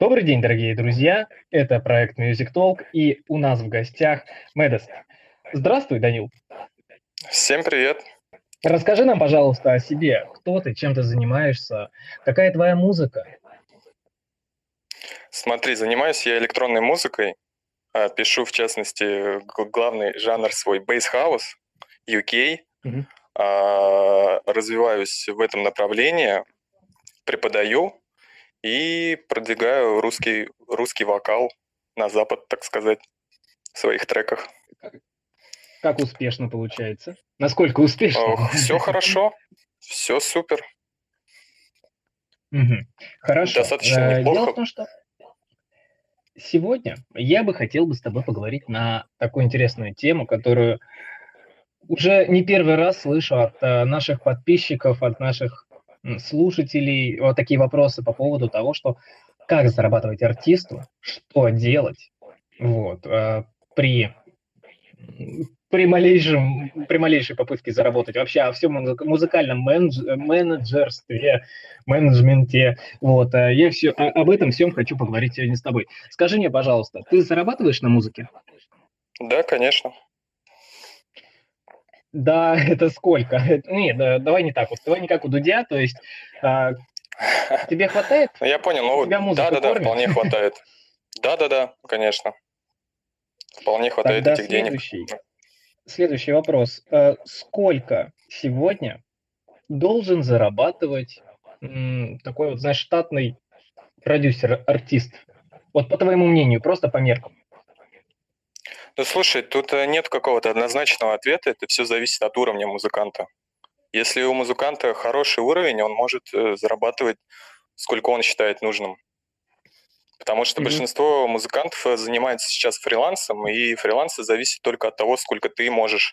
Добрый день, дорогие друзья. Это проект Music Talk, и у нас в гостях Медес. Здравствуй, Данил. Всем привет. Расскажи нам, пожалуйста, о себе. Кто ты, чем ты занимаешься, какая твоя музыка? Смотри, занимаюсь я электронной музыкой. А, пишу, в частности, главный жанр свой House, UK. Угу. Развиваюсь в этом направлении, преподаю и продвигаю русский, русский вокал на запад, так сказать, в своих треках. Как успешно получается? Насколько успешно? Все хорошо, все супер. Угу. Хорошо. Достаточно э, неплохо. Дело в том, что сегодня я бы хотел бы с тобой поговорить на такую интересную тему, которую уже не первый раз слышу от э, наших подписчиков, от наших слушателей вот такие вопросы по поводу того, что как зарабатывать артисту, что делать вот, э, при, при, малейшем, при малейшей попытке заработать, вообще о всем музыкальном менедж, менеджерстве, менеджменте. Вот, э, я все, об этом всем хочу поговорить сегодня с тобой. Скажи мне, пожалуйста, ты зарабатываешь на музыке? Да, конечно. Да, это сколько? Нет, да, давай не так вот. Давай не как у Дудя, то есть а, тебе хватает? Ну, я понял, ну, да-да-да, вполне хватает. Да-да-да, конечно. Вполне хватает Тогда этих следующий, денег. Следующий вопрос. А, сколько сегодня должен зарабатывать такой вот, знаешь, штатный продюсер-артист? Вот по твоему мнению, просто по меркам. Ну, слушай, тут э, нет какого-то однозначного ответа, это все зависит от уровня музыканта. Если у музыканта хороший уровень, он может э, зарабатывать сколько он считает нужным. Потому что mm-hmm. большинство музыкантов э, занимается сейчас фрилансом, и фрилансы зависит только от того, сколько ты можешь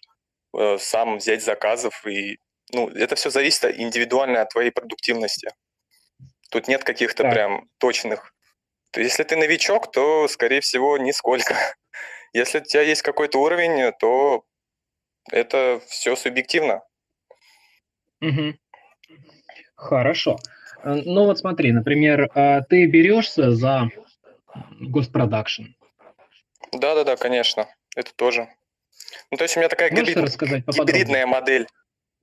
э, сам взять заказов. И, ну, это все зависит индивидуально от твоей продуктивности. Тут нет каких-то да. прям точных. То если ты новичок, то, скорее всего, нисколько. Если у тебя есть какой-то уровень, то это все субъективно. Угу. Хорошо. Э, ну вот смотри, например, а ты берешься за госпродакшн? Да-да-да, конечно. Это тоже. Ну, то есть у меня такая гибрид... гибридная модель.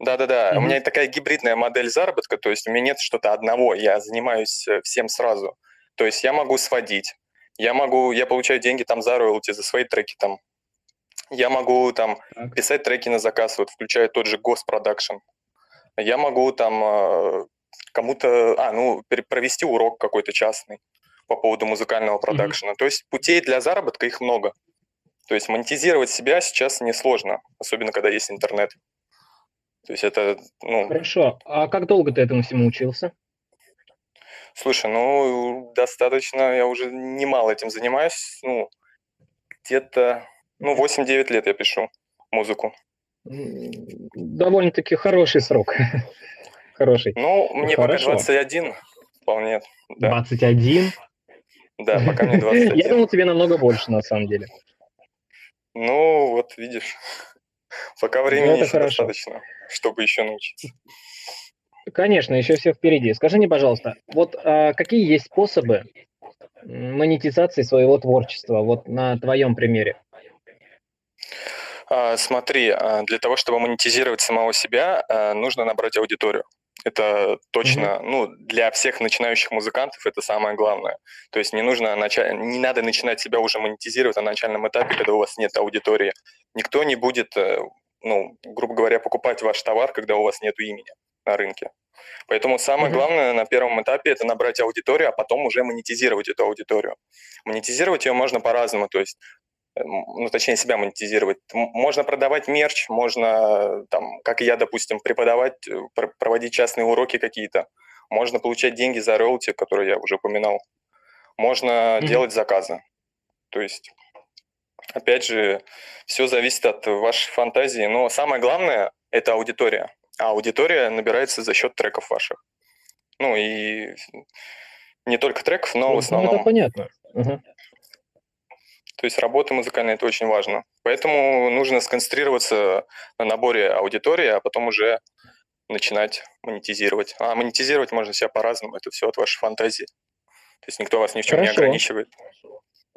Да-да-да, угу. у меня такая гибридная модель заработка, то есть у меня нет что-то одного, я занимаюсь э, всем сразу. То есть я могу сводить, я могу, я получаю деньги там за роялти, за свои треки там. Я могу там так. писать треки на заказ, вот включая тот же госпродакшн. Я могу там э, кому-то, а, ну, провести урок какой-то частный по поводу музыкального продакшена. Mm-hmm. То есть путей для заработка их много. То есть монетизировать себя сейчас несложно, особенно когда есть интернет. То есть это, ну... Хорошо. А как долго ты этому всему учился? Слушай, ну, достаточно, я уже немало этим занимаюсь, ну, где-то, ну, 8-9 лет я пишу музыку. Довольно-таки хороший срок. Хороший. Ну, мне Хорошо. пока 21 вполне. Да. 21? Да, пока мне 21. Я думал, тебе намного больше, на самом деле. Ну, вот видишь, пока времени еще достаточно, чтобы еще научиться. Конечно, еще все впереди. Скажи мне, пожалуйста, вот а, какие есть способы монетизации своего творчества, вот на твоем примере? А, смотри, а, для того, чтобы монетизировать самого себя, а, нужно набрать аудиторию. Это точно, mm-hmm. ну, для всех начинающих музыкантов это самое главное. То есть не нужно начать, не надо начинать себя уже монетизировать на начальном этапе, когда у вас нет аудитории. Никто не будет, э, ну, грубо говоря, покупать ваш товар, когда у вас нет имени рынке. Поэтому самое mm-hmm. главное на первом этапе это набрать аудиторию, а потом уже монетизировать эту аудиторию. Монетизировать ее можно по-разному, то есть эм, ну, точнее, себя монетизировать. Можно продавать мерч, можно, там, как и я, допустим, преподавать, э, проводить частные уроки какие-то. Можно получать деньги за роялти, которые я уже упоминал. Можно mm-hmm. делать заказы. То есть, опять же, все зависит от вашей фантазии. Но самое главное – это аудитория а аудитория набирается за счет треков ваших. Ну и не только треков, но в ну, основном... Это понятно. Угу. То есть работа музыкальная – это очень важно. Поэтому нужно сконцентрироваться на наборе аудитории, а потом уже начинать монетизировать. А монетизировать можно себя по-разному, это все от вашей фантазии. То есть никто вас ни в чем Хорошо. не ограничивает.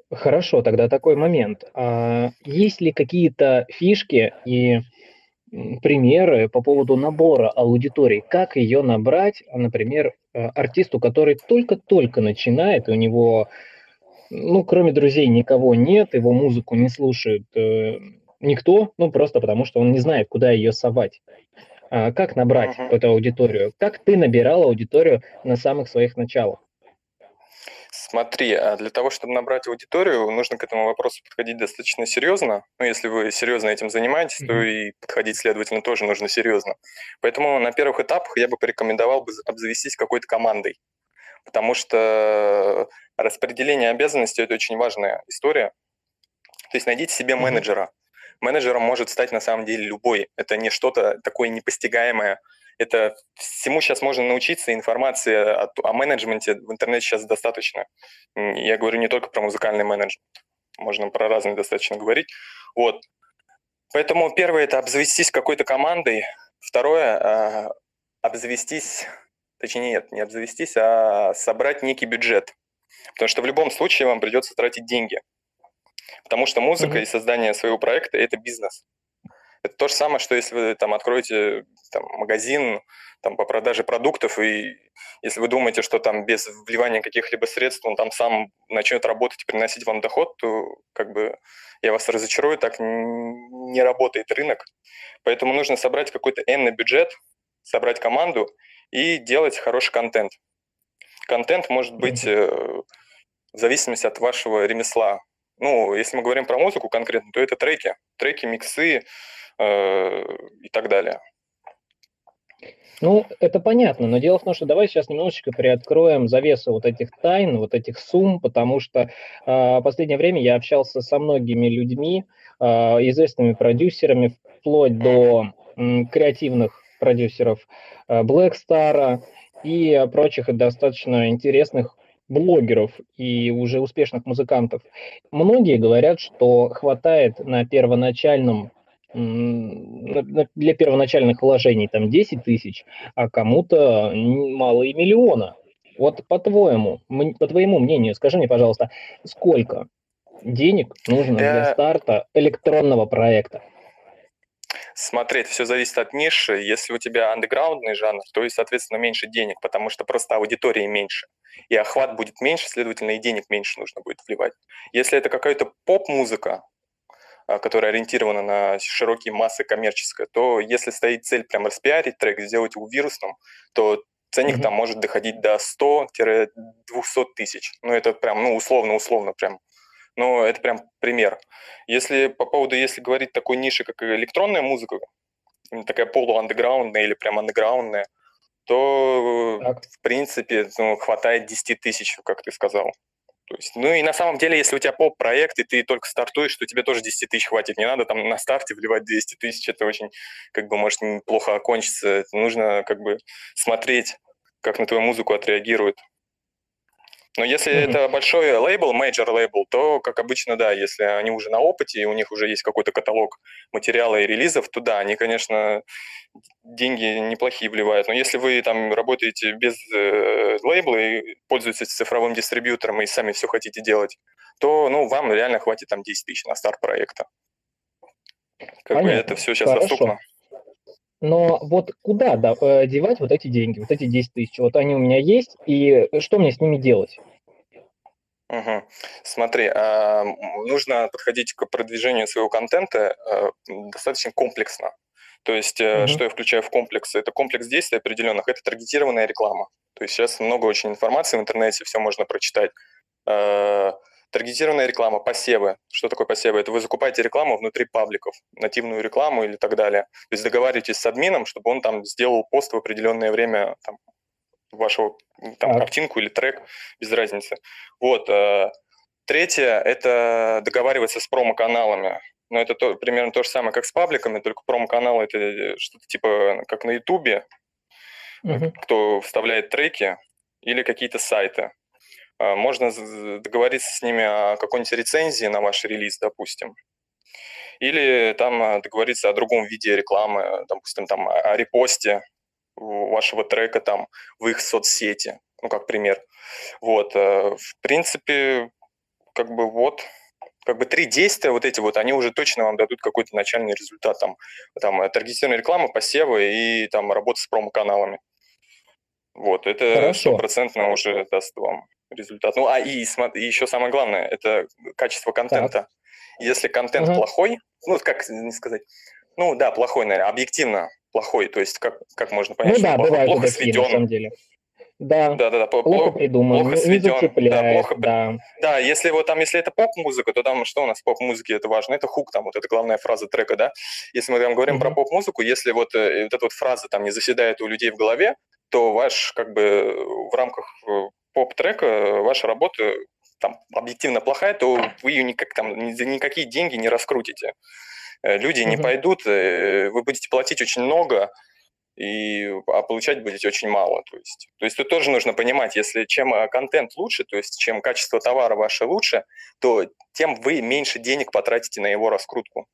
Хорошо, тогда такой момент. А есть ли какие-то фишки и примеры по поводу набора аудитории? Как ее набрать, например, э, артисту, который только-только начинает, у него, ну, кроме друзей, никого нет, его музыку не слушает э, никто, ну, просто потому что он не знает, куда ее совать. А как набрать uh-huh. эту аудиторию? Как ты набирал аудиторию на самых своих началах? Смотри, а для того, чтобы набрать аудиторию, нужно к этому вопросу подходить достаточно серьезно. Ну, если вы серьезно этим занимаетесь, mm-hmm. то и подходить, следовательно, тоже нужно серьезно. Поэтому на первых этапах я бы порекомендовал бы обзавестись какой-то командой. Потому что распределение обязанностей – это очень важная история. То есть найдите себе mm-hmm. менеджера. Менеджером может стать на самом деле любой. Это не что-то такое непостигаемое, это всему сейчас можно научиться, информации о, о менеджменте в интернете сейчас достаточно. Я говорю не только про музыкальный менеджмент, можно про разные достаточно говорить. Вот. Поэтому первое – это обзавестись какой-то командой. Второе а, – обзавестись, точнее нет, не обзавестись, а собрать некий бюджет. Потому что в любом случае вам придется тратить деньги. Потому что музыка mm-hmm. и создание своего проекта – это бизнес. Это то же самое, что если вы там откроете там, магазин там, по продаже продуктов, и если вы думаете, что там без вливания каких-либо средств он там сам начнет работать и приносить вам доход, то как бы я вас разочарую, так не работает рынок. Поэтому нужно собрать какой-то энный бюджет, собрать команду и делать хороший контент. Контент может быть э, в зависимости от вашего ремесла. Ну, если мы говорим про музыку конкретно, то это треки, треки, миксы, Э, и так далее. Ну, это понятно, но дело в том, что давай сейчас немножечко приоткроем завесу вот этих тайн, вот этих сумм, потому что э, последнее время я общался со многими людьми, э, известными продюсерами, вплоть до э, креативных продюсеров э, Black Star и прочих достаточно интересных блогеров и уже успешных музыкантов. Многие говорят, что хватает на первоначальном для первоначальных вложений там 10 тысяч, а кому-то мало и миллиона. Вот по-твоему, по твоему мнению, скажи мне, пожалуйста, сколько денег нужно для старта электронного проекта? Смотреть, все зависит от ниши. Если у тебя андеграундный жанр, то и, соответственно, меньше денег, потому что просто аудитории меньше. И охват будет меньше, следовательно, и денег меньше нужно будет вливать. Если это какая-то поп-музыка, которая ориентирована на широкие массы коммерческая, то если стоит цель прям распиарить трек, сделать его вирусным, то ценник mm-hmm. там может доходить до 100-200 тысяч. Ну, это прям, ну, условно-условно прям. Но это прям пример. Если по поводу, если говорить такой ниши, как электронная музыка, такая полуандеграундная или прям андеграундная, то, так. в принципе, ну, хватает 10 тысяч, как ты сказал. То есть, ну и на самом деле, если у тебя поп-проект, и ты только стартуешь, то тебе тоже 10 тысяч хватит. Не надо там на старте вливать 200 тысяч, это очень, как бы, может плохо окончиться. нужно, как бы, смотреть, как на твою музыку отреагирует но если mm-hmm. это большой лейбл, major лейбл, то, как обычно, да, если они уже на опыте, и у них уже есть какой-то каталог материала и релизов, то да, они, конечно, деньги неплохие вливают. Но если вы там работаете без э, лейбла и пользуетесь цифровым дистрибьютором и сами все хотите делать, то ну, вам реально хватит там 10 тысяч на старт проекта. Как Понятно. бы это все сейчас Хорошо. доступно. Но вот куда да, э, девать вот эти деньги, вот эти 10 тысяч? Вот они у меня есть, и что мне с ними делать? Угу. Смотри, а, нужно подходить к продвижению своего контента а, достаточно комплексно. То есть, угу. что я включаю в комплекс? Это комплекс действий определенных, это таргетированная реклама. То есть сейчас много очень информации в интернете, все можно прочитать. Таргетированная реклама, посевы. Что такое посевы? Это вы закупаете рекламу внутри пабликов, нативную рекламу или так далее. То есть договариваетесь с админом, чтобы он там сделал пост в определенное время там, вашего там, а. картинку или трек, без разницы. Вот. Э, третье – это договариваться с промо-каналами. Но это то, примерно то же самое, как с пабликами, только промо-каналы – это э, что-то типа как на Ютубе, uh-huh. кто вставляет треки, или какие-то сайты. Э, можно договориться с ними о какой-нибудь рецензии на ваш релиз, допустим. Или там договориться о другом виде рекламы, допустим, там о репосте вашего трека там в их соцсети. ну, как пример. Вот, э, в принципе, как бы вот, как бы три действия вот эти вот, они уже точно вам дадут какой-то начальный результат. Там, там э, таргетированная реклама, посевы и там работа с промо-каналами. Вот, это стопроцентно уже даст вам результат. Ну, а и, и еще самое главное, это качество контента. Так. Если контент угу. плохой, ну, как не сказать, ну, да, плохой, наверное, объективно плохой, то есть как, как можно понять, ну, что да, плохой, плохо такие, сведен. На самом деле. Да, да, да, да плохо, плохо придуман, плохо сведен, да, плохо, да. да, если вот там, если это поп-музыка, то там что у нас в поп-музыке это важно, это хук, там вот эта главная фраза трека, да. Если мы там говорим mm-hmm. про поп-музыку, если вот, э, вот эта вот фраза там не заседает у людей в голове, то ваш как бы в рамках э, поп-трека ваша работа там объективно плохая, то вы ее никак там за никакие деньги не раскрутите. Э, люди mm-hmm. не пойдут, вы будете платить очень много, и, а получать будете очень мало. То есть, то есть тут тоже нужно понимать, если чем э, контент лучше, то есть чем качество товара ваше лучше, то тем вы меньше денег потратите на его раскрутку.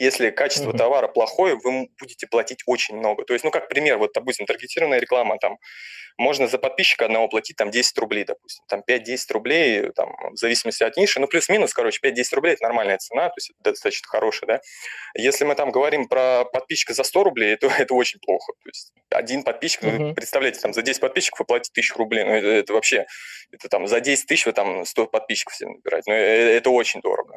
Если качество mm-hmm. товара плохое, вы будете платить очень много. То есть, ну, как пример, вот, допустим, таргетированная реклама, там, можно за подписчика одного платить там 10 рублей, допустим, там 5-10 рублей, там, в зависимости от ниши, ну, плюс-минус, короче, 5-10 рублей – это нормальная цена, то есть это достаточно хорошая, да. Если мы там говорим про подписчика за 100 рублей, то это очень плохо. То есть один подписчик, mm-hmm. вы представляете, там, за 10 подписчиков вы платите 1000 рублей, ну, это, это вообще, это там, за 10 тысяч вы там 100 подписчиков себе набираете, ну, это, это очень дорого.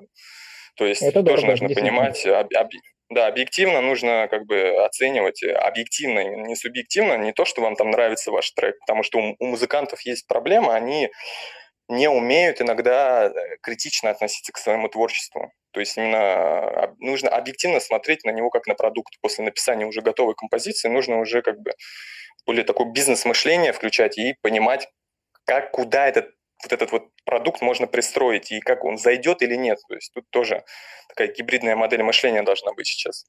То есть это тоже нужно понимать, об, об, да, объективно нужно как бы оценивать, э, объективно, не субъективно, не то, что вам там нравится ваш трек, потому что у, у музыкантов есть проблема, они не умеют иногда э, критично относиться к своему творчеству. То есть именно нужно объективно смотреть на него как на продукт. После написания уже готовой композиции нужно уже как бы более такое бизнес-мышление включать и понимать, как, куда этот вот этот вот продукт можно пристроить, и как он зайдет или нет. То есть тут тоже такая гибридная модель мышления должна быть сейчас.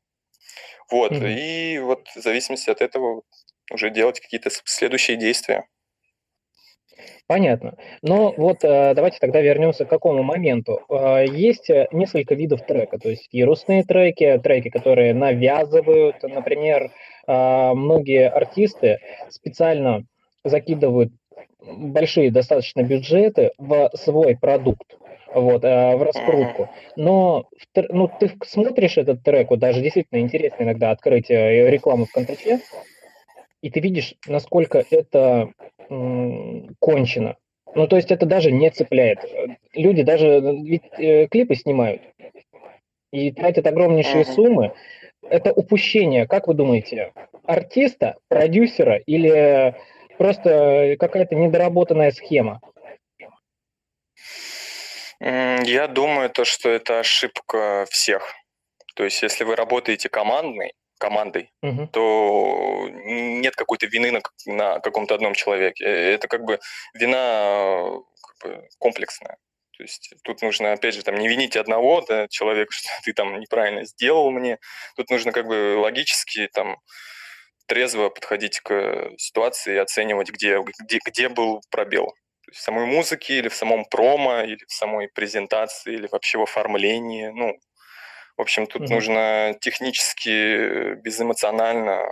Вот, mm-hmm. и вот в зависимости от этого уже делать какие-то следующие действия. Понятно. Но вот э, давайте тогда вернемся к какому моменту. Э, есть несколько видов трека, то есть ярусные треки, треки, которые навязывают. Например, э, многие артисты специально закидывают большие достаточно бюджеты в свой продукт, вот, э, в раскрутку. Но ну, ты смотришь этот трек, вот даже действительно интересно иногда открыть э, рекламу в контаче, и ты видишь, насколько это м, кончено. Ну, то есть это даже не цепляет. Люди даже ведь э, клипы снимают и тратят огромнейшие суммы. Это упущение, как вы думаете, артиста, продюсера или просто какая-то недоработанная схема. Я думаю, то, что это ошибка всех. То есть, если вы работаете командной, командой, угу. то нет какой-то вины на, на каком-то одном человеке. Э, это как бы вина как бы комплексная. То есть тут нужно, опять же, там не винить одного да, человека, что ты там неправильно сделал мне. Тут нужно как бы логически там трезво подходить к ситуации и оценивать, где, где, где был пробел. То есть в самой музыке или в самом промо, или в самой презентации, или вообще в оформлении. Ну, в общем, тут mm-hmm. нужно технически, безэмоционально,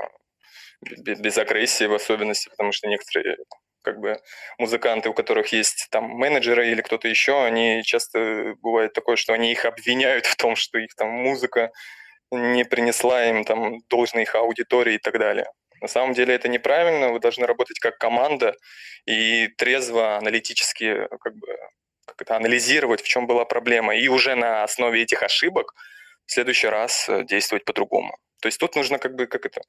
без агрессии в особенности, потому что некоторые как бы музыканты, у которых есть там менеджеры или кто-то еще, они часто бывает такое, что они их обвиняют в том, что их там музыка не принесла им там должной их аудитории и так далее. На самом деле это неправильно, вы должны работать как команда и трезво, аналитически как бы, как это, анализировать, в чем была проблема, и уже на основе этих ошибок в следующий раз э, действовать по-другому. То есть тут нужно как бы как это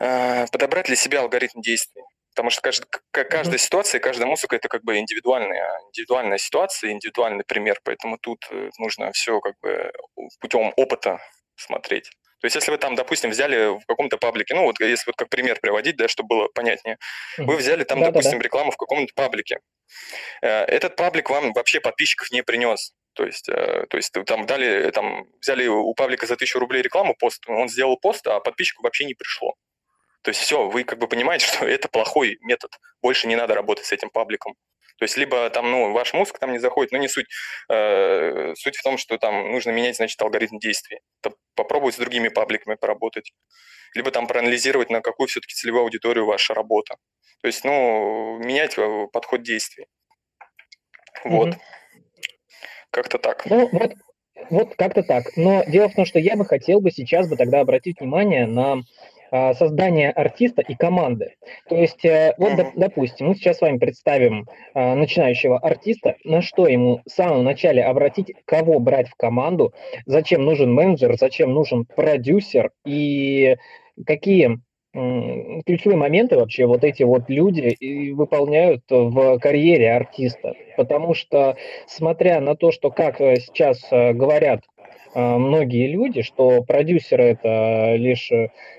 э, подобрать для себя алгоритм действий. Потому что каждая, каждая mm-hmm. ситуация, каждая музыка это как бы индивидуальная, индивидуальная ситуация, индивидуальный пример. Поэтому тут э, нужно все как бы путем опыта смотреть. То есть, если вы там, допустим, взяли в каком-то паблике, ну вот если вот как пример приводить, да, чтобы было понятнее, вы взяли там, да, допустим, да, да. рекламу в каком-то паблике. Э, этот паблик вам вообще подписчиков не принес. То есть, э, то есть там дали, там взяли у паблика за тысячу рублей рекламу, пост, он сделал пост, а подписчику вообще не пришло. То есть все, вы как бы понимаете, что это плохой метод. Больше не надо работать с этим пабликом. То есть либо там, ну, ваш мозг там не заходит, но не суть. Э, суть в том, что там нужно менять, значит, алгоритм действий. Попробовать с другими пабликами поработать. Либо там проанализировать, на какую все-таки целевую аудиторию ваша работа. То есть, ну, менять э, подход действий. Вот. Mm-hmm. Как-то так. Ну, вот, вот как-то так. Но дело в том, что я бы хотел бы сейчас бы тогда обратить внимание на создание артиста и команды. То есть, э, вот, допустим, мы сейчас с вами представим а, начинающего артиста, на что ему в самом начале обратить, кого брать в команду, зачем нужен менеджер, зачем нужен продюсер? И какие ключевые моменты вообще вот эти вот люди выполняют в карьере артиста. Потому что, смотря на то, что как э, сейчас э, говорят многие люди, что продюсер это лишь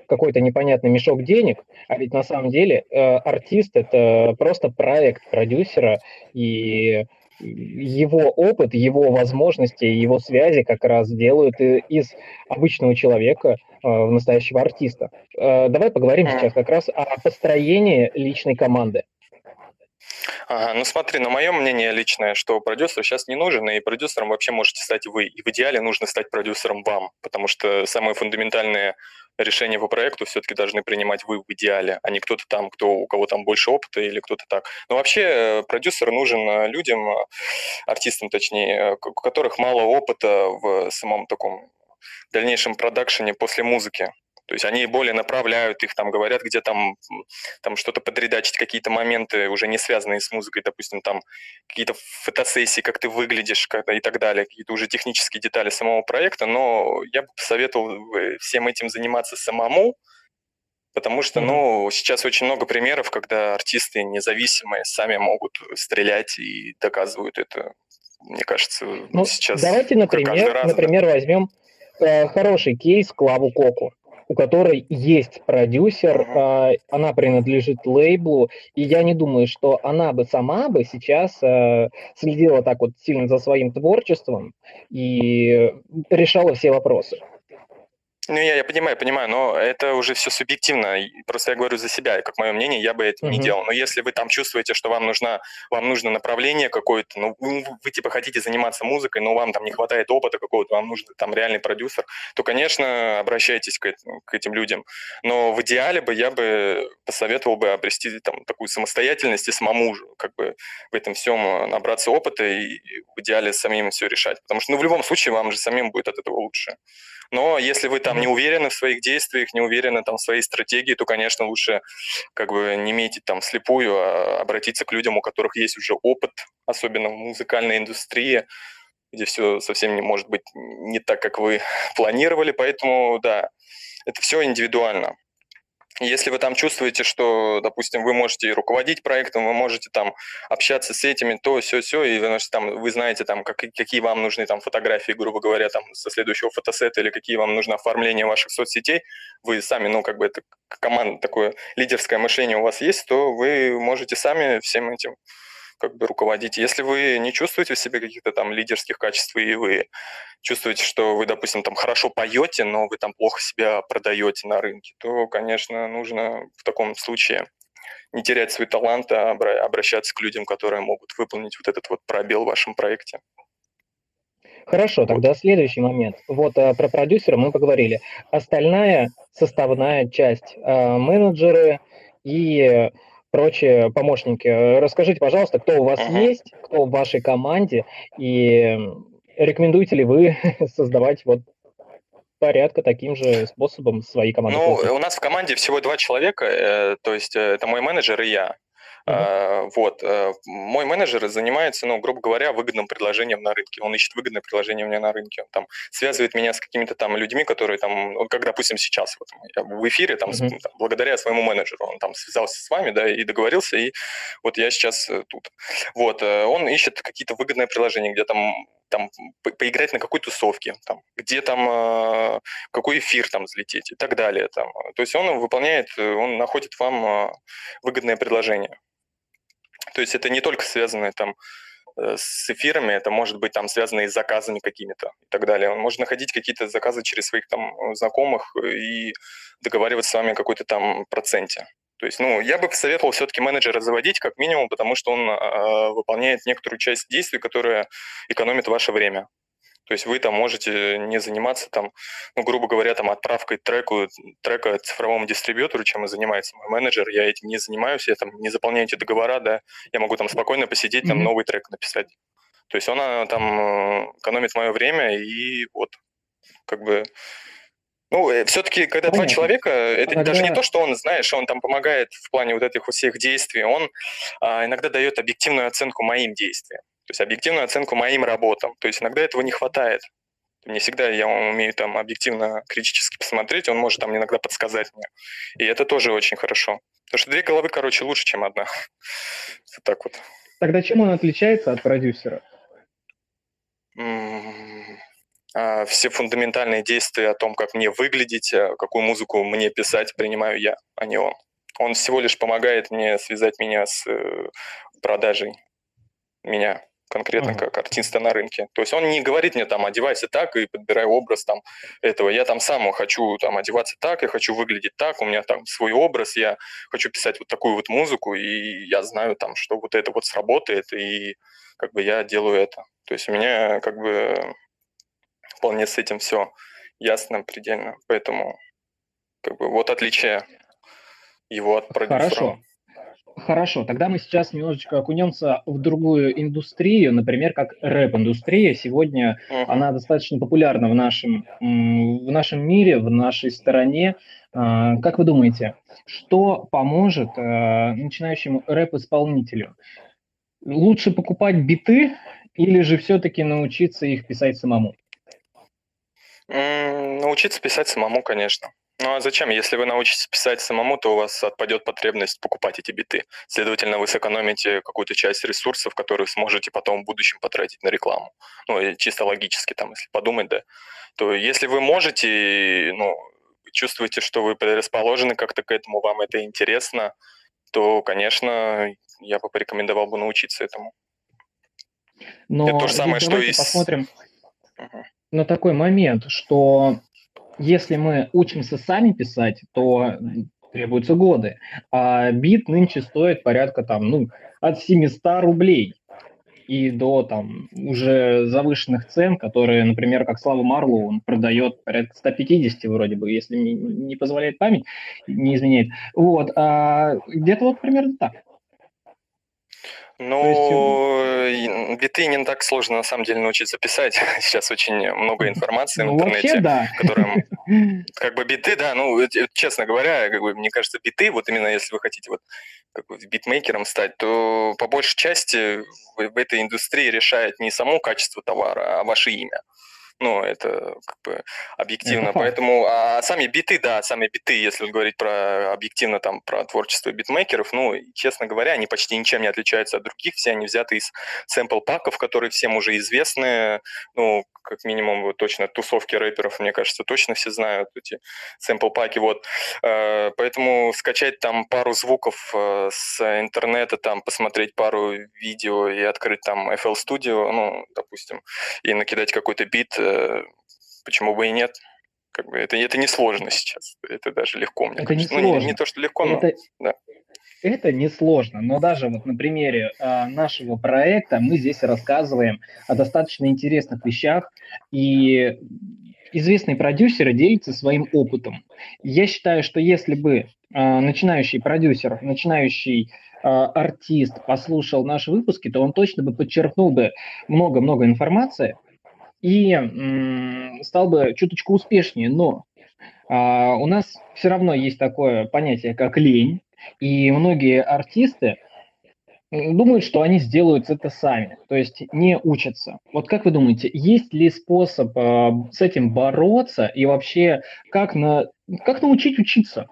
какой-то непонятный мешок денег, а ведь на самом деле артист это просто проект продюсера, и его опыт, его возможности, его связи как раз делают из обычного человека э, настоящего артиста. Э, давай поговорим сейчас как раз о построении личной команды. Ага, ну смотри, на мое мнение личное, что продюсер сейчас не нужен, и продюсером вообще можете стать вы. И в идеале нужно стать продюсером вам, потому что самые фундаментальные решения по проекту все-таки должны принимать вы в идеале, а не кто-то там, кто, у кого там больше опыта или кто-то так. Но вообще э, продюсер нужен э, людям, э, артистам точнее, у которых мало опыта в самом таком дальнейшем продакшене после музыки. То есть они более направляют их, там говорят, где там, там что-то подредачить, какие-то моменты, уже не связанные с музыкой, допустим, там какие-то фотосессии, как ты выглядишь и так далее, какие-то уже технические детали самого проекта, но я бы посоветовал всем этим заниматься самому, Потому что, ну, сейчас очень много примеров, когда артисты независимые сами могут стрелять и доказывают это. Мне кажется, ну, сейчас. Давайте, например, раз, например, да. возьмем э, хороший кейс Клаву Коку у которой есть продюсер, э, она принадлежит лейблу, и я не думаю, что она бы сама бы сейчас э, следила так вот сильно за своим творчеством и решала все вопросы. Ну, я, я понимаю, понимаю, но это уже все субъективно. Просто я говорю за себя, как мое мнение, я бы это uh-huh. не делал. Но если вы там чувствуете, что вам нужна, вам нужно направление какое-то, ну, вы, вы типа хотите заниматься музыкой, но вам там не хватает опыта какого-то, вам нужен там реальный продюсер, то, конечно, обращайтесь к, к этим людям. Но в идеале бы я бы посоветовал бы обрести там такую самостоятельность и самому как бы в этом всем набраться опыта и в идеале самим все решать. Потому что, ну, в любом случае, вам же самим будет от этого лучше. Но если вы там не уверены в своих действиях, не уверены там в своей стратегии, то, конечно, лучше как бы не метить там слепую, а обратиться к людям, у которых есть уже опыт, особенно в музыкальной индустрии, где все совсем не может быть не так, как вы планировали. Поэтому, да, это все индивидуально. Если вы там чувствуете, что, допустим, вы можете руководить проектом, вы можете там общаться с этими, то, все, все, и вы, там, вы знаете, там, как, какие вам нужны там фотографии, грубо говоря, там, со следующего фотосета, или какие вам нужно оформление ваших соцсетей, вы сами, ну, как бы это команда, такое лидерское мышление у вас есть, то вы можете сами всем этим как бы руководить. Если вы не чувствуете в себе каких-то там лидерских качеств, и вы чувствуете, что вы, допустим, там хорошо поете, но вы там плохо себя продаете на рынке, то, конечно, нужно в таком случае не терять свой талант, а обращаться к людям, которые могут выполнить вот этот вот пробел в вашем проекте. Хорошо, тогда следующий момент. Вот а, про продюсера мы поговорили. Остальная составная часть, а, менеджеры и прочие помощники. Расскажите, пожалуйста, кто у вас uh-huh. есть, кто в вашей команде, и рекомендуете ли вы создавать вот порядка таким же способом своей команды? Ну, у нас в команде всего два человека, э, то есть э, это мой менеджер и я. Uh-huh. Вот. Э, мой менеджер занимается, ну, грубо говоря, выгодным предложением на рынке. Он ищет выгодное предложение у меня на рынке. Он там связывает меня с какими-то там людьми, которые там, вот как, допустим, сейчас вот, я в эфире, там, uh-huh. там, благодаря своему менеджеру, он там связался с вами, да, и договорился, и вот я сейчас э, тут. Вот. Он ищет какие-то выгодные предложения, где там там поиграть на какой тусовке, там, где там э, какой эфир там взлететь и так далее. Там. То есть он выполняет, он находит вам э, выгодное предложение. То есть это не только связано там э, с эфирами, это может быть там связано и с заказами какими-то и так далее. Он может находить какие-то заказы через своих там знакомых и договариваться с вами о какой-то там проценте. То есть, ну, я бы посоветовал все-таки менеджера заводить как минимум, потому что он э, выполняет некоторую часть действий, которая экономит ваше время. То есть вы там можете не заниматься там, ну, грубо говоря, там отправкой треку, трека цифровому дистрибьютору, чем и занимается мой менеджер. Я этим не занимаюсь, я там не заполняю эти договора, да. Я могу там спокойно посидеть, там новый трек написать. То есть он а, там э, экономит мое время и вот как бы ну, э, все-таки, когда Понятно. два человека, это Тогда... даже не то, что он, знаешь, он там помогает в плане вот этих всех действий, он а, иногда дает объективную оценку моим действиям, то есть объективную оценку моим работам. То есть иногда этого не хватает. Не всегда я умею там объективно критически посмотреть, он может там иногда подсказать мне. И это тоже очень хорошо. Потому что две головы, короче, лучше, чем одна. Вот так вот. Тогда чем он отличается от продюсера? А, все фундаментальные действия о том, как мне выглядеть, а, какую музыку мне писать, принимаю я, а не он. Он всего лишь помогает мне связать меня с э, продажей меня конкретно как артиста на рынке. То есть он не говорит мне там одевайся так и подбирай образ там этого. Я там сам хочу там одеваться так, я хочу выглядеть так, у меня там свой образ, я хочу писать вот такую вот музыку, и я знаю там, что вот это вот сработает, и как бы я делаю это. То есть у меня как бы вполне с этим все ясно предельно. Поэтому как бы вот отличие его от продюсера. Хорошо. Хорошо, тогда мы сейчас немножечко окунемся в другую индустрию, например, как рэп-индустрия. Сегодня uh-huh. она достаточно популярна в нашем, в нашем мире, в нашей стране. А, как вы думаете, что поможет а, начинающему рэп-исполнителю? Лучше покупать биты или же все-таки научиться их писать самому? Научиться писать самому, конечно. Ну а зачем? Если вы научитесь писать самому, то у вас отпадет потребность покупать эти биты. Следовательно, вы сэкономите какую-то часть ресурсов, которые сможете потом в будущем потратить на рекламу. Ну, и чисто логически, там, если подумать, да. То если вы можете, ну, чувствуете, что вы предрасположены как-то к этому, вам это интересно, то, конечно, я бы порекомендовал бы научиться этому. Но это то же самое, что и... посмотрим. Угу на такой момент, что если мы учимся сами писать, то требуются годы, а бит нынче стоит порядка там, ну, от 700 рублей и до там уже завышенных цен, которые, например, как Слава Марлоу, он продает порядка 150 вроде бы, если не, не позволяет память, не изменяет. Вот, а где-то вот примерно так. Ну, биты не так сложно на самом деле научиться писать. Сейчас очень много информации в ну, интернете, Вообще, да. которым как бы биты, да, ну, честно говоря, как бы, мне кажется, биты, вот именно если вы хотите вот как бы битмейкером стать, то по большей части в, в этой индустрии решает не само качество товара, а ваше имя. Ну, это как бы объективно. Это Поэтому, а сами биты, да, сами биты, если говорить про объективно там про творчество битмейкеров, ну, честно говоря, они почти ничем не отличаются от других. Все они взяты из сэмпл-паков, которые всем уже известны. Ну, как минимум, точно тусовки рэперов, мне кажется, точно все знают эти сэмпл-паки. Вот. Э, поэтому скачать там пару звуков э, с интернета, там посмотреть пару видео и открыть там FL Studio, ну, допустим, и накидать какой-то бит – почему бы и нет? Как бы это, это не сложно сейчас, это даже легко, мне это кажется. Не, ну, не, не то, что легко, но это, да. Это не сложно, но даже вот на примере э, нашего проекта мы здесь рассказываем о достаточно интересных вещах, и известные продюсеры делятся своим опытом. Я считаю, что если бы э, начинающий продюсер, начинающий э, артист послушал наши выпуски, то он точно бы подчеркнул бы много-много информации, и стал бы чуточку успешнее. Но а, у нас все равно есть такое понятие, как лень, и многие артисты думают, что они сделают это сами, то есть не учатся. Вот как вы думаете, есть ли способ э, с этим бороться и вообще как, на, как научить учиться?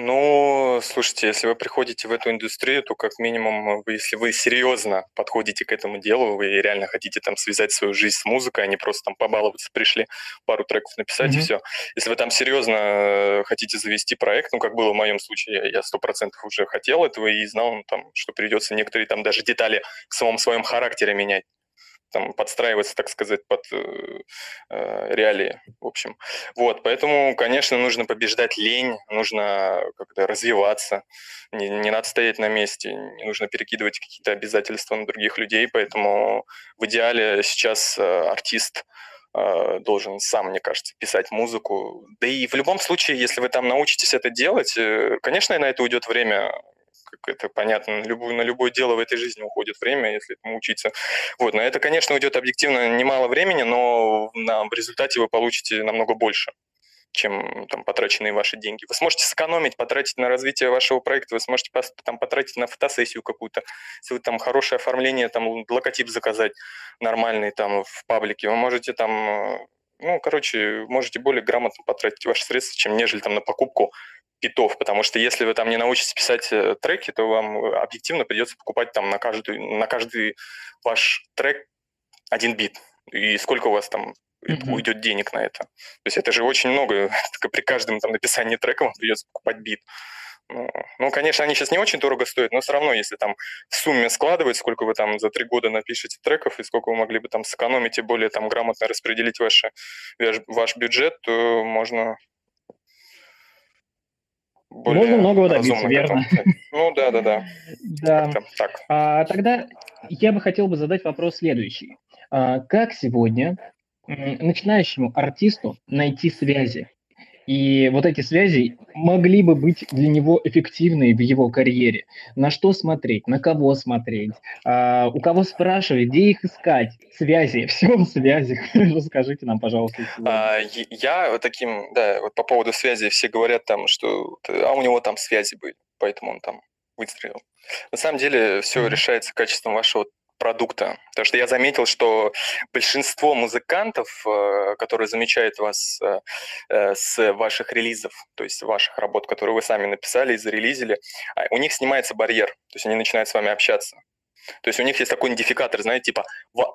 Ну, слушайте, если вы приходите в эту индустрию, то как минимум, вы, если вы серьезно подходите к этому делу, вы реально хотите там связать свою жизнь с музыкой, а не просто там побаловаться, пришли пару треков написать mm-hmm. и все. Если вы там серьезно хотите завести проект, ну, как было в моем случае, я сто процентов уже хотел этого и знал, ну, там, что придется некоторые там даже детали в самом своем характере менять. Там, подстраиваться, так сказать, под э, э, реалии, в общем. Вот, поэтому, конечно, нужно побеждать лень, нужно как-то развиваться, не, не надо стоять на месте, не нужно перекидывать какие-то обязательства на других людей, поэтому в идеале сейчас э, артист э, должен сам, мне кажется, писать музыку. Да и в любом случае, если вы там научитесь это делать, э, конечно, на это уйдет время, как это понятно, на любое, на любое дело в этой жизни уходит время, если этому учиться. Вот, на это, конечно, уйдет объективно немало времени, но на, в результате вы получите намного больше чем там потраченные ваши деньги. Вы сможете сэкономить, потратить на развитие вашего проекта, вы сможете там потратить на фотосессию какую-то, если вы там хорошее оформление, там логотип заказать нормальный там в паблике, вы можете там, э, ну, короче, можете более грамотно потратить ваши средства, чем нежели там на покупку битов, потому что если вы там не научитесь писать э, треки, то вам э, объективно придется покупать там на каждый, на каждый ваш трек один бит. И сколько у вас там mm-hmm. уйдет денег на это. То есть это же очень много. При каждом там написании трека вам придется покупать бит. Ну, ну, конечно, они сейчас не очень дорого стоят, но все равно, если там в сумме складывать, сколько вы там за три года напишете треков и сколько вы могли бы там сэкономить и более там грамотно распределить ваш, ваш бюджет, то можно более Можно многого добиться, верно? Ну да, да, да. Да. Так. А, тогда я бы хотел бы задать вопрос следующий. А, как сегодня начинающему артисту найти связи? И вот эти связи могли бы быть для него эффективны в его карьере. На что смотреть, на кого смотреть, а, у кого спрашивать, где их искать. Связи, все в связях. Расскажите нам, пожалуйста. А, я вот таким, да, вот по поводу связи все говорят там, что а у него там связи были, поэтому он там выстрелил. На самом деле все решается качеством вашего продукта. Потому что я заметил, что большинство музыкантов, э, которые замечают вас э, э, с ваших релизов, то есть ваших работ, которые вы сами написали и зарелизили, а, у них снимается барьер, то есть они начинают с вами общаться. То есть у них есть такой идентификатор, знаете, типа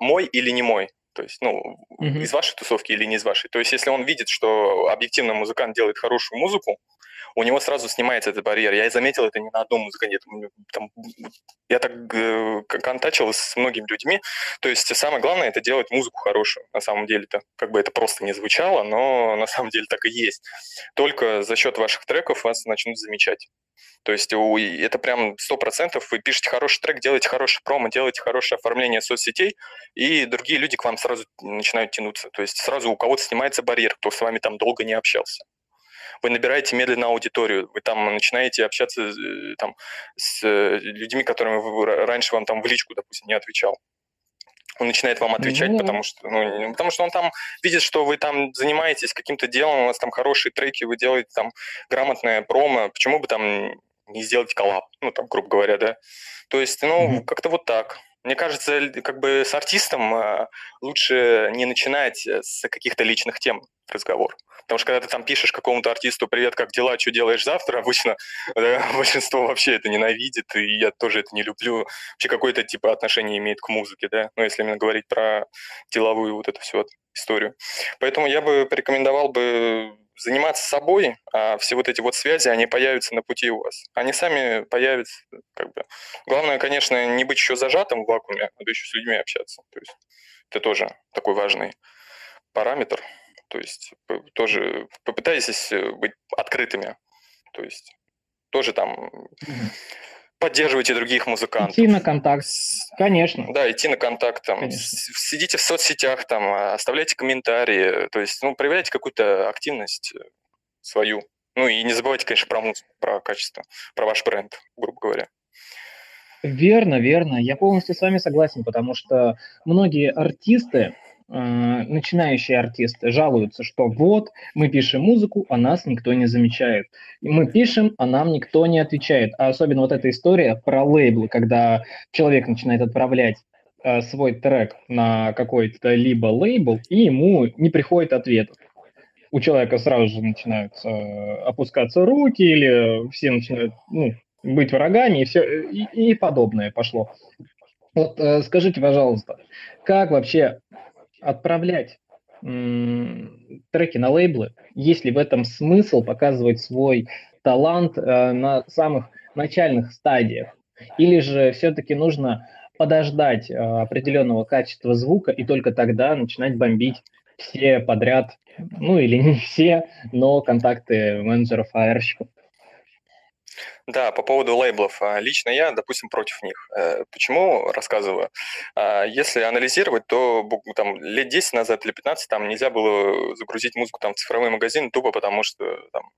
мой или не мой. То есть, ну, mm-hmm. из вашей тусовки или не из вашей. То есть, если он видит, что объективно музыкант делает хорошую музыку, у него сразу снимается этот барьер. Я заметил это не на одном музыканте. Я так э, контачил с многими людьми. То есть самое главное – это делать музыку хорошую. На самом деле-то, как бы это просто не звучало, но на самом деле так и есть. Только за счет ваших треков вас начнут замечать. То есть это прям сто процентов. Вы пишете хороший трек, делаете хороший промо, делаете хорошее оформление соцсетей, и другие люди к вам сразу начинают тянуться. То есть сразу у кого-то снимается барьер, кто с вами там долго не общался вы набираете медленно аудиторию, вы там начинаете общаться э, там, с э, людьми, которыми вы, раньше вам там в личку, допустим, не отвечал. Он начинает вам отвечать, mm-hmm. потому что, ну, потому что он там видит, что вы там занимаетесь каким-то делом, у вас там хорошие треки, вы делаете там грамотное промо, почему бы там не сделать коллаб, ну, там, грубо говоря, да. То есть, ну, mm-hmm. как-то вот так. Мне кажется, как бы с артистом э, лучше не начинать с каких-то личных тем разговор. Потому что когда ты там пишешь какому-то артисту «Привет, как дела? Что делаешь завтра?» Обычно да, большинство вообще это ненавидит, и я тоже это не люблю. Вообще какое-то типа отношение имеет к музыке, да? Ну, если именно говорить про деловую вот эту всю вот историю. Поэтому я бы порекомендовал бы заниматься собой, а все вот эти вот связи, они появятся на пути у вас. Они сами появятся. Как бы. Главное, конечно, не быть еще зажатым в вакууме, а еще с людьми общаться. То есть это тоже такой важный параметр. То есть тоже попытайтесь э, быть открытыми. То есть тоже там поддерживайте других музыкантов. Идти на контакт, конечно. Да, идти на контакт, там, сидите в соцсетях, там, а, оставляйте комментарии, то есть, ну, проявляйте какую-то активность э, свою. Ну, и не забывайте, конечно, про музыку, про качество, про ваш бренд, грубо говоря. Верно, верно. Я полностью с вами согласен, потому что многие артисты, э, начинающие артисты жалуются, что вот мы пишем музыку, а нас никто не замечает. Мы пишем, а нам никто не отвечает. А особенно вот эта история про лейблы, когда человек начинает отправлять э, свой трек на какой-то либо лейбл, и ему не приходит ответ. У человека сразу же начинают э, опускаться руки, или все начинают ну, быть врагами, и все, и, и подобное пошло. Вот э, скажите, пожалуйста, как вообще отправлять треки на лейблы, есть ли в этом смысл показывать свой талант э, на самых начальных стадиях? Или же все-таки нужно подождать э, определенного качества звука и только тогда начинать бомбить все подряд, ну или не все, но контакты менеджеров AR-щиков. Да, по поводу лейблов. А, лично я, допустим, против них. Э, почему рассказываю? А, если анализировать, то там, лет 10 назад или 15 там нельзя было загрузить музыку там, в цифровой магазин тупо потому, что там,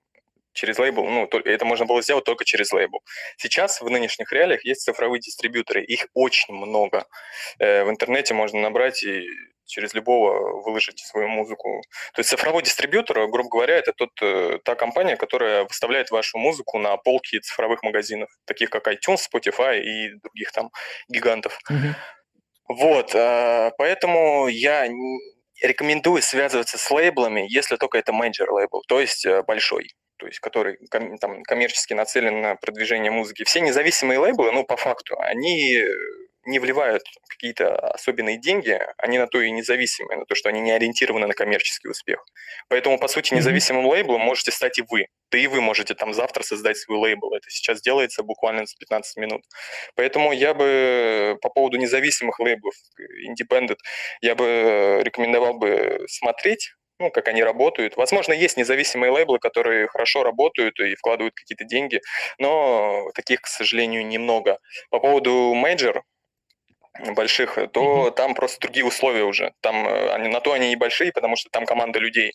через лейбл, ну, это можно было сделать только через лейбл. Сейчас в нынешних реалиях есть цифровые дистрибьюторы, их очень много. Э, в интернете можно набрать и через любого выложить свою музыку. То есть цифровой дистрибьютор, грубо говоря, это тот, э, та компания, которая выставляет вашу музыку на полки цифровых магазинов, таких как iTunes, Spotify и других там гигантов. Mm-hmm. Вот, э, поэтому я рекомендую связываться с лейблами, если только это менеджер лейбл, то есть большой то есть который там, коммерчески нацелен на продвижение музыки. Все независимые лейблы, ну, по факту, они не вливают какие-то особенные деньги, они на то и независимые, на то, что они не ориентированы на коммерческий успех. Поэтому, по сути, независимым лейблом можете стать и вы. Да и вы можете там завтра создать свой лейбл. Это сейчас делается буквально за 15 минут. Поэтому я бы по поводу независимых лейблов, independent, я бы рекомендовал бы смотреть, ну, как они работают. Возможно, есть независимые лейблы, которые хорошо работают и вкладывают какие-то деньги, но таких, к сожалению, немного. По поводу major, больших, то mm-hmm. там просто другие условия уже. Там э, они, на то они и большие, потому что там команда людей.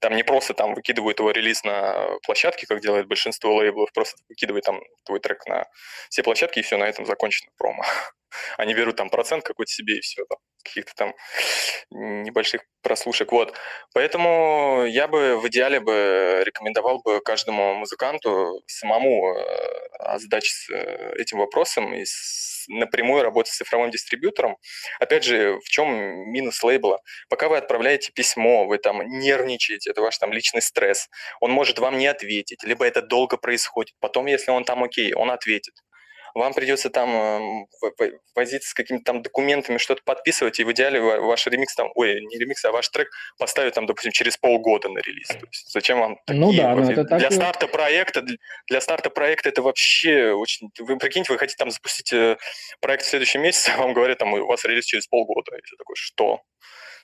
Там не просто там выкидывают его релиз на площадке, как делает большинство лейблов, просто выкидывают там твой трек на все площадки, и все, на этом закончено промо. Они берут там процент какой-то себе, и все, там, каких-то там небольших прослушек. Вот. Поэтому я бы в идеале бы рекомендовал бы каждому музыканту самому э, задачи э, этим вопросом и с, напрямую работать с цифровым дистрибьютором. Опять же, в чем минус лейбла? Пока вы отправляете письмо, вы там нервничаете, это ваш там личный стресс, он может вам не ответить, либо это долго происходит. Потом, если он там окей, он ответит вам придется там эм, возиться с какими-то там документами, что-то подписывать, и в идеале ваш ремикс там, ой, не ремикс, а ваш трек поставить там, допустим, через полгода на релиз. То есть зачем вам такие? Ну да, но это так для старта проекта, для старта проекта это вообще очень... Вы прикиньте, вы хотите там запустить э, проект в следующем месяце, а вам говорят, там, у вас релиз через полгода. И такой, что?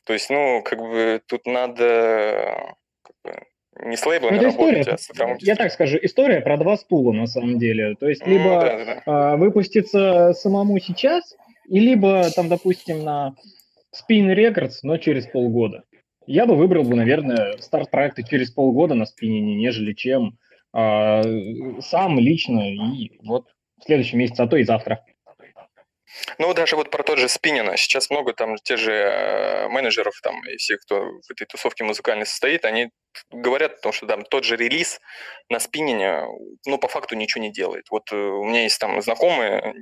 То есть, ну, как бы тут надо как бы, не с лейблами ну, история, а с Я так скажу, история про два стула на самом деле. То есть либо да, да, да. А, выпуститься самому сейчас, и либо там, допустим, на Spin Records, но через полгода. Я бы выбрал бы, наверное, старт проекта через полгода на спиннине, нежели чем а, сам лично и вот в следующем месяце, а то и завтра. Ну, даже вот про тот же Спинина. Сейчас много там те же э, менеджеров там и всех, кто в этой тусовке музыкальной состоит, они говорят, потому что там тот же релиз на Спинине, ну, по факту ничего не делает. Вот э, у меня есть там знакомые,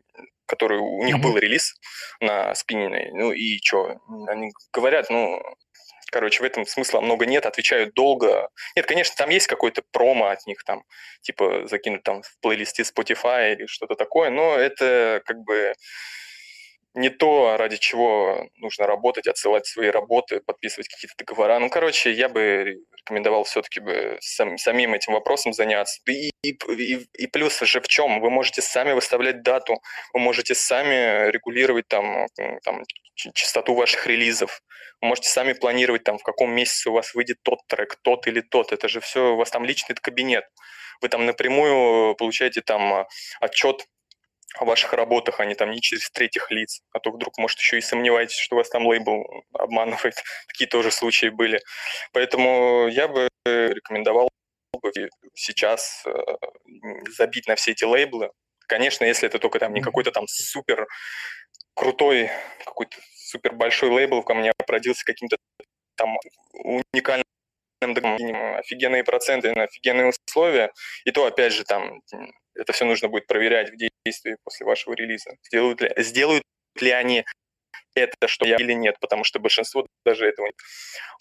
которые, у них mm-hmm. был релиз на Спинине, ну и что? Они говорят, ну, Короче, в этом смысла много нет, отвечают долго. Нет, конечно, там есть какой-то промо от них, там, типа, закинуть там в плейлисте Spotify или что-то такое, но это как бы не то, ради чего нужно работать, отсылать свои работы, подписывать какие-то договора. Ну, короче, я бы рекомендовал все-таки бы сам, самим этим вопросом заняться. И, и, и, плюс же в чем? Вы можете сами выставлять дату, вы можете сами регулировать там, там частоту ваших релизов, вы можете сами планировать там, в каком месяце у вас выйдет тот трек, тот или тот. Это же все, у вас там личный кабинет. Вы там напрямую получаете там отчет о ваших работах, а не там не через третьих лиц, а то вдруг, может, еще и сомневаетесь, что вас там лейбл обманывает. Такие тоже случаи были. Поэтому я бы рекомендовал бы сейчас э, забить на все эти лейблы. Конечно, если это только там не какой-то там супер крутой, какой-то супер большой лейбл ко мне родился каким-то там уникальным офигенные проценты на офигенные условия, и то, опять же, там это все нужно будет проверять в действии после вашего релиза. Сделают ли, сделают ли они это, что я или нет, потому что большинство даже этого нет.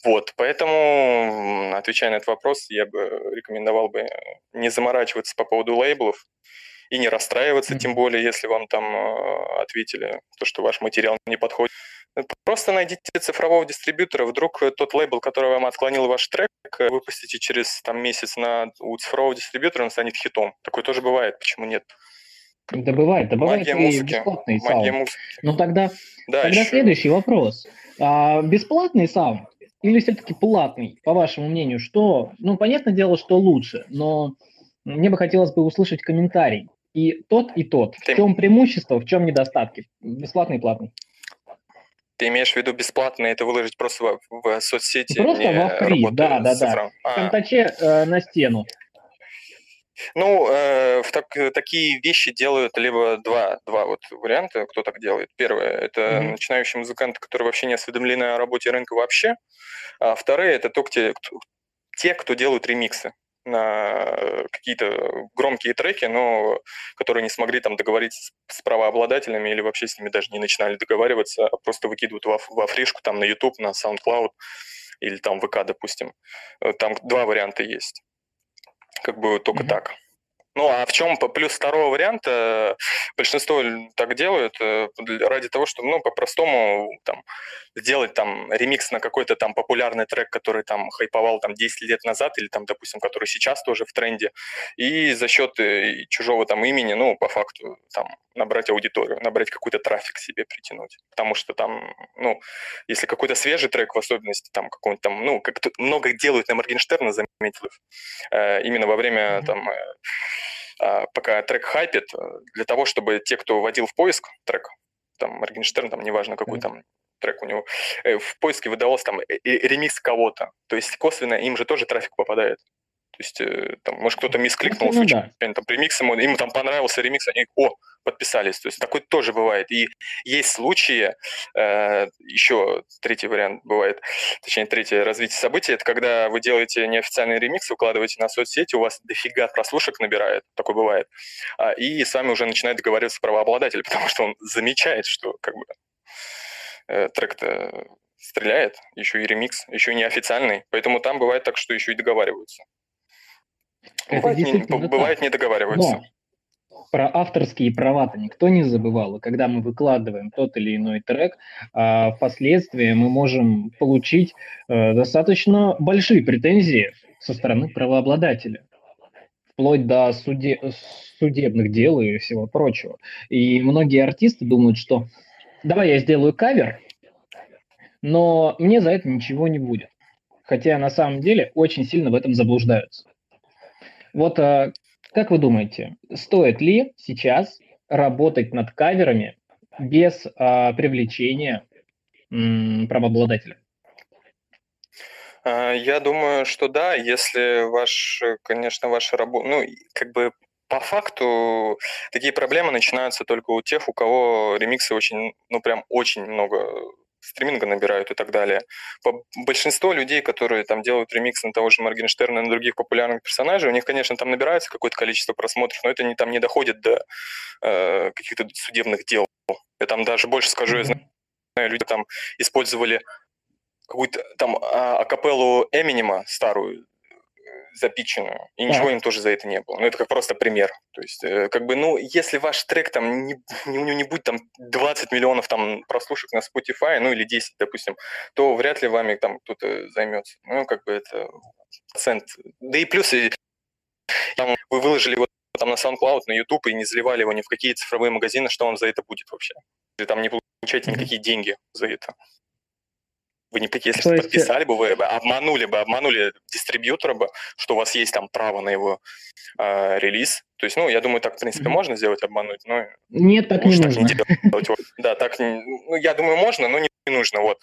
Вот, поэтому, отвечая на этот вопрос, я бы рекомендовал бы не заморачиваться по поводу лейблов и не расстраиваться, mm-hmm. тем более, если вам там э, ответили, то, что ваш материал не подходит. Просто найдите цифрового дистрибьютора, вдруг тот лейбл, который вам отклонил ваш трек, выпустите через там, месяц на, у цифрового дистрибьютора, он станет хитом. Такое тоже бывает, почему нет? Добывает, добывает Магия и музыки. бесплатный Магия саунд. музыки. Ну тогда, Да, тогда следующий вопрос. А, бесплатный саунд или все-таки платный, по вашему мнению, что, ну, понятное дело, что лучше, но мне бы хотелось бы услышать комментарий. И тот, и тот. В чем преимущество, в чем недостатки? Бесплатный и платный. Ты имеешь в виду бесплатно это выложить просто в, в соцсети, Просто во фри, да, да, да. В А, контаче э, на стену. Ну, э, в так- э, такие вещи делают либо два, два вот варианта, кто так делает. Первое – это Мгм. начинающие музыканты, которые вообще не осведомлены о работе рынка вообще. А вторые – это то, те, кто, те, кто делают ремиксы на какие-то громкие треки, но которые не смогли там договориться с, с правообладателями или вообще с ними даже не начинали договариваться, а просто выкидывают во, во фришку там на YouTube, на SoundCloud или там ВК, допустим. Э, Там два варианта есть. Как бы только Мгм. так. Ну, а в чем плюс второго варианта? Большинство так делают э, ради того, чтобы, ну, по-простому там сделать там ремикс на какой-то там популярный трек, который там хайповал там 10 лет назад или там, допустим, который сейчас тоже в тренде, и за счет э, чужого там имени, ну, по факту, там, набрать аудиторию, набрать какой-то трафик себе притянуть. Потому что там, ну, если какой-то свежий трек, в особенности там какой-нибудь там, ну, как много делают на Моргенштерна, заметил, э, именно во время Мгм. там, пока трек хайпит, э, для того, чтобы те, кто вводил в поиск трек, там Моргенштерн, там неважно какой там трек у него, э, в поиске выдавался там э, ремикс кого-то. То есть косвенно им же тоже трафик попадает. То есть, э, там, может, кто-то мискликнул Косвенно, случайно, там ремикс, ему, им там понравился ремикс, они, о, подписались. То есть такое тоже бывает. И есть случаи, э, еще третий вариант бывает, точнее, третье развитие событий, это когда вы делаете неофициальный ремикс, выкладываете на соцсети, у вас дофига прослушек набирает, такое бывает, а, и с вами уже начинает договариваться правообладатель, потому что он замечает, что как бы э, трек-то стреляет, еще и ремикс, еще и неофициальный, поэтому там бывает так, что еще и договариваются. Это Бывает, не, действительно бывает не договариваются. Но про авторские права-то никто не забывал. И когда мы выкладываем тот или иной трек, а, впоследствии мы можем получить э, достаточно большие претензии со стороны правообладателя. Вплоть до суде- судебных дел и всего прочего. И многие артисты думают, что давай я сделаю кавер, но мне за это ничего не будет. Хотя на самом деле очень сильно в этом заблуждаются. Вот а, как вы думаете, стоит ли сейчас работать над каверами без а, привлечения правообладателя? А, Я думаю, что да, если ваш, конечно, ваша работа, ну, как бы по факту такие проблемы начинаются только у тех, у кого ремиксы очень, ну, прям очень много стриминга набирают и так далее. Большинство людей, которые там делают ремиксы на того же Моргенштерна и на других популярных персонажей, у них, конечно, там набирается какое-то количество просмотров, но это не, там не доходит до э, каких-то судебных дел. Я там даже больше скажу, я знаю, люди там использовали какую-то там а, акапеллу Эминема старую, запиченную, и ничего им тоже за это не было. Ну, это как просто пример. То есть, э, как бы, ну, если ваш трек там, не, не- у него не будет там 20 миллионов там прослушек на Spotify, ну, или 10, допустим, то вряд ли вами там кто-то займется. Ну, как бы это процент. Да и плюс, и там, вы выложили его там на SoundCloud, на YouTube и не заливали его ни в какие цифровые магазины, что вам за это будет вообще? Или там не получаете никакие деньги за это? Вы никакие, если То бы есть, э, подписали бы, вы бы обманули бы, обманули дистрибьютора бы, что у вас есть там право на его э, релиз. То есть, ну, я думаю, так, в принципе, Мгм. можно сделать, обмануть, но Нет, так не так нужно. не делать. Да, так, не- ну, я думаю, можно, но не нужно, вот.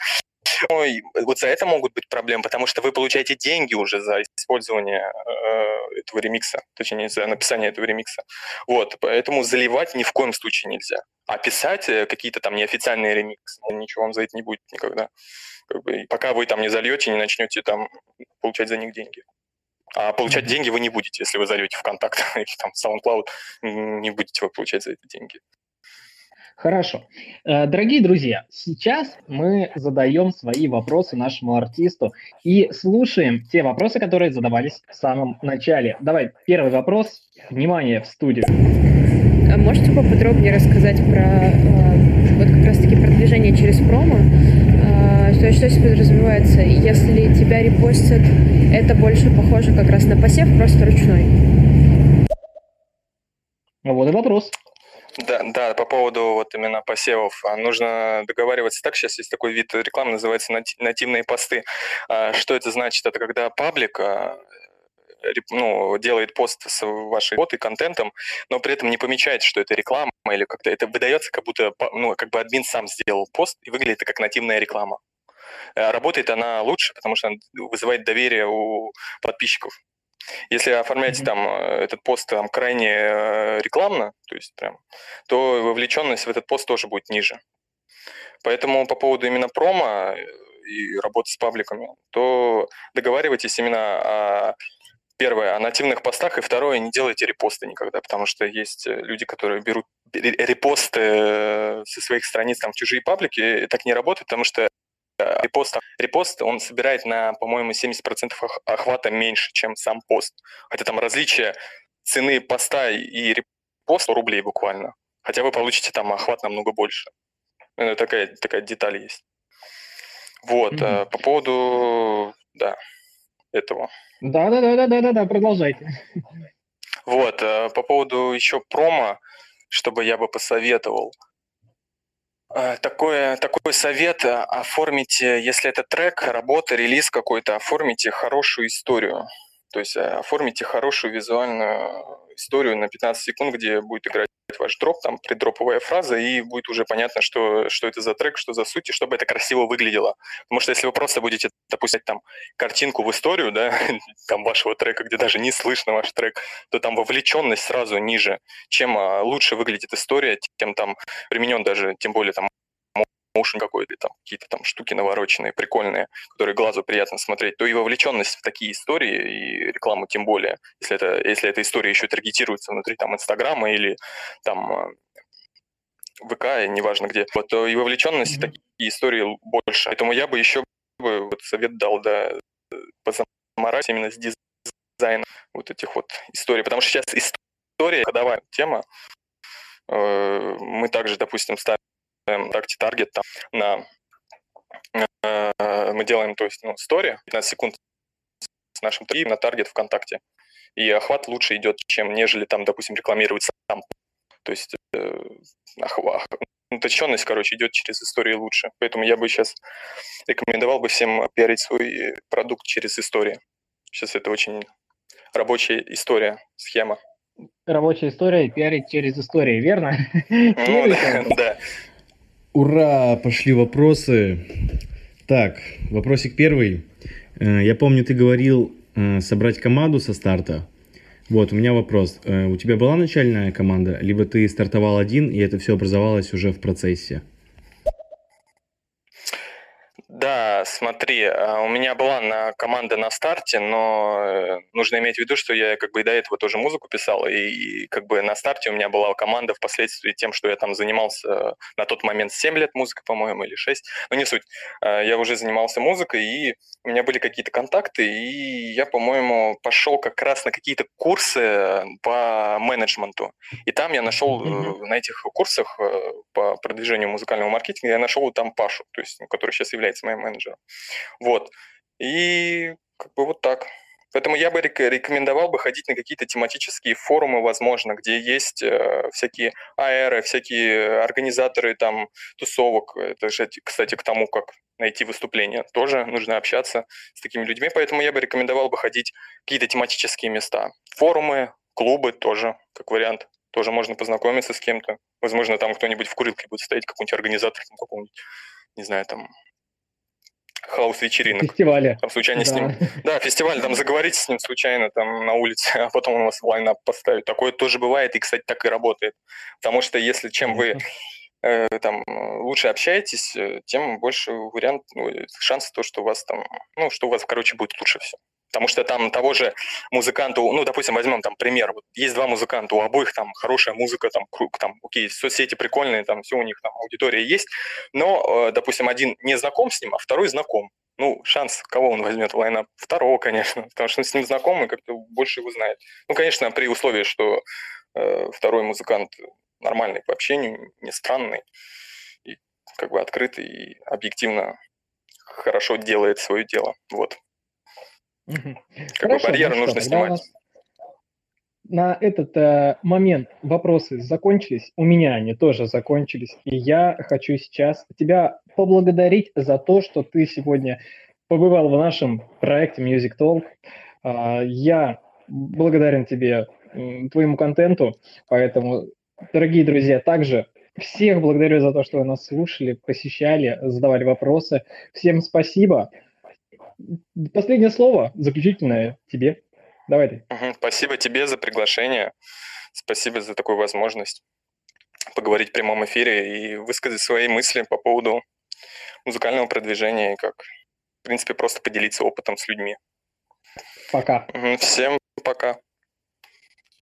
Ну, и вот за это могут быть проблемы, потому что вы получаете деньги уже за использование э, этого ремикса, точнее, за написание этого ремикса. Вот, поэтому заливать ни в коем случае нельзя. А писать э, какие-то там неофициальные ремиксы, ну, ничего вам за это не будет никогда. Как бы, пока вы там не зальете, не начнете там получать за них деньги. А получать Мгм. деньги вы не будете, если вы зальете ВКонтакт или там SoundCloud, не будете вы получать за это деньги. Хорошо. Э, Дорогие друзья, сейчас мы задаем свои вопросы нашему артисту и слушаем те вопросы, которые задавались в самом начале. Давай, первый вопрос. Внимание в студию. А можете поподробнее рассказать про э, вот как раз-таки продвижение через промо? Э, то есть что здесь подразумевается? Если тебя репостят, это больше похоже как раз на посев, просто ручной. Вот и вопрос. Да, да, по поводу вот именно посевов. А, нужно договариваться так. Сейчас есть такой вид рекламы, называется нативные посты. А, что это значит? Это когда паблик а, ну, делает пост с вашей работой, контентом, но при этом не помечает, что это реклама или как-то это выдается, как будто ну, как бы админ сам сделал пост и выглядит как нативная реклама. Работает она лучше, потому что она вызывает доверие у подписчиков. Если оформлять mm-hmm. там э, этот пост там крайне э, рекламно, то есть прям, то вовлеченность в этот пост тоже будет ниже. Поэтому по поводу именно промо э, и работы с пабликами, то договаривайтесь именно о первое, о нативных постах, и второе, не делайте репосты никогда, потому что есть люди, которые берут репосты со своих страниц там в чужие паблики, и так не работает, потому что репост, репост, он собирает на, по-моему, 70% охвата меньше, чем сам пост. Хотя там различие цены поста и репоста рублей буквально. Хотя вы получите там охват намного больше. Ну, такая, такая деталь есть. Вот, mm-hmm. по поводу, да, этого. Да, да, да, да, да, да, да, продолжайте. Вот, э, по поводу еще промо, чтобы я бы посоветовал – Э, такой, такой совет э, оформите, если это трек, работа, релиз какой-то, оформите хорошую историю. То есть э, оформите хорошую визуальную историю на 15 секунд, где будет играть ваш дроп, там преддроповая фраза, и будет уже понятно, что, что это за трек, что за суть, и чтобы это красиво выглядело. Потому что если вы просто будете, допустим, там картинку в историю, да, там вашего трека, где даже не слышно ваш трек, то там вовлеченность сразу ниже. Чем а, лучше выглядит история, тем там применен даже, тем более там моушен какой-то, там какие-то там штуки навороченные, прикольные, которые глазу приятно смотреть, то и вовлеченность в такие истории и рекламу тем более, если это, если эта история еще таргетируется внутри там Инстаграма или там э, ВК, неважно где, вот, то и вовлеченность mm-hmm. в такие истории больше. Поэтому я бы еще бы вот совет дал, да, позаморать именно с дизайном вот этих вот историй, потому что сейчас история, кодовая тема, э, мы также, допустим, ставим ВКонтакте таргет там, на э, мы делаем, то есть, ну, стори, 15 секунд с нашим и на таргет ВКонтакте. И охват лучше идет, чем нежели там, допустим, рекламировать сам. То есть э, охват, уточненность, короче, идет через истории лучше. Поэтому я бы сейчас рекомендовал бы всем пиарить свой продукт через истории. Сейчас это очень рабочая история, схема. Рабочая история пиарить через истории, верно? Ну, да. Ура, пошли вопросы. Так, вопросик первый. Э, я помню, ты говорил э, собрать команду со старта. Вот, у меня вопрос. Э, у тебя была начальная команда, либо ты стартовал один, и это все образовалось уже в процессе? Да, смотри, а, у меня была на команда на старте, но э, нужно иметь в виду, что я как бы и до этого тоже музыку писал, и как бы на старте у меня была команда впоследствии тем, что я там занимался на тот момент 7 лет музыкой, по-моему, или 6, но не суть. А, я уже занимался музыкой, и у меня были какие-то контакты, и я, по-моему, пошел как раз на какие-то курсы по менеджменту. И там я нашел mm-hmm. на этих курсах э, по продвижению музыкального маркетинга, я нашел там Пашу, то есть, который сейчас является моим менеджером. Вот. И как бы вот так. Поэтому я бы рекомендовал бы ходить на какие-то тематические форумы, возможно, где есть э, всякие аэры, всякие организаторы там тусовок. Это же, кстати, к тому, как найти выступление. Тоже нужно общаться с такими людьми. Поэтому я бы рекомендовал бы ходить какие-то тематические места. Форумы, клубы тоже, как вариант. Тоже можно познакомиться с кем-то. Возможно, там кто-нибудь в курилке будет стоять, какой-нибудь организатор, какого-нибудь, не знаю, там, хаос-вечеринок. Фестивале. Там случайно да. с ним... Да, фестиваль, там заговорите с ним случайно там на улице, а потом он вас в лайнап поставит. Такое тоже бывает, и, кстати, так и работает. Потому что если чем вы э, там лучше общаетесь, э, тем больше вариант, ну, шанс то, что у вас там, ну, что у вас, короче, будет лучше все. Потому что там того же музыканта, ну, допустим, возьмем там пример. Вот есть два музыканта, у обоих там хорошая музыка, там, там, окей, соцсети прикольные, там все у них там аудитория есть, но, э, допустим, один не знаком с ним, а второй знаком. Ну, шанс, кого он возьмет в? Второго, конечно, потому что он с ним знаком и как-то больше его знает. Ну, конечно, при условии, что э, второй музыкант нормальный по общению, не странный, и как бы открытый и объективно хорошо делает свое дело. Вот. Как Хорошо, бы барьеры ну нужно что, снимать. Нас... на этот э, момент вопросы закончились, у меня они тоже закончились, и я хочу сейчас тебя поблагодарить за то, что ты сегодня побывал в нашем проекте Music Talk. Э, я благодарен тебе, э, твоему контенту, поэтому, дорогие друзья, также всех благодарю за то, что вы нас слушали, посещали, задавали вопросы. Всем спасибо. Последнее слово, заключительное тебе. Давай ты. Спасибо тебе за приглашение. Спасибо за такую возможность поговорить в прямом эфире и высказать свои мысли по поводу музыкального продвижения и как, в принципе, просто поделиться опытом с людьми. Пока. Всем пока.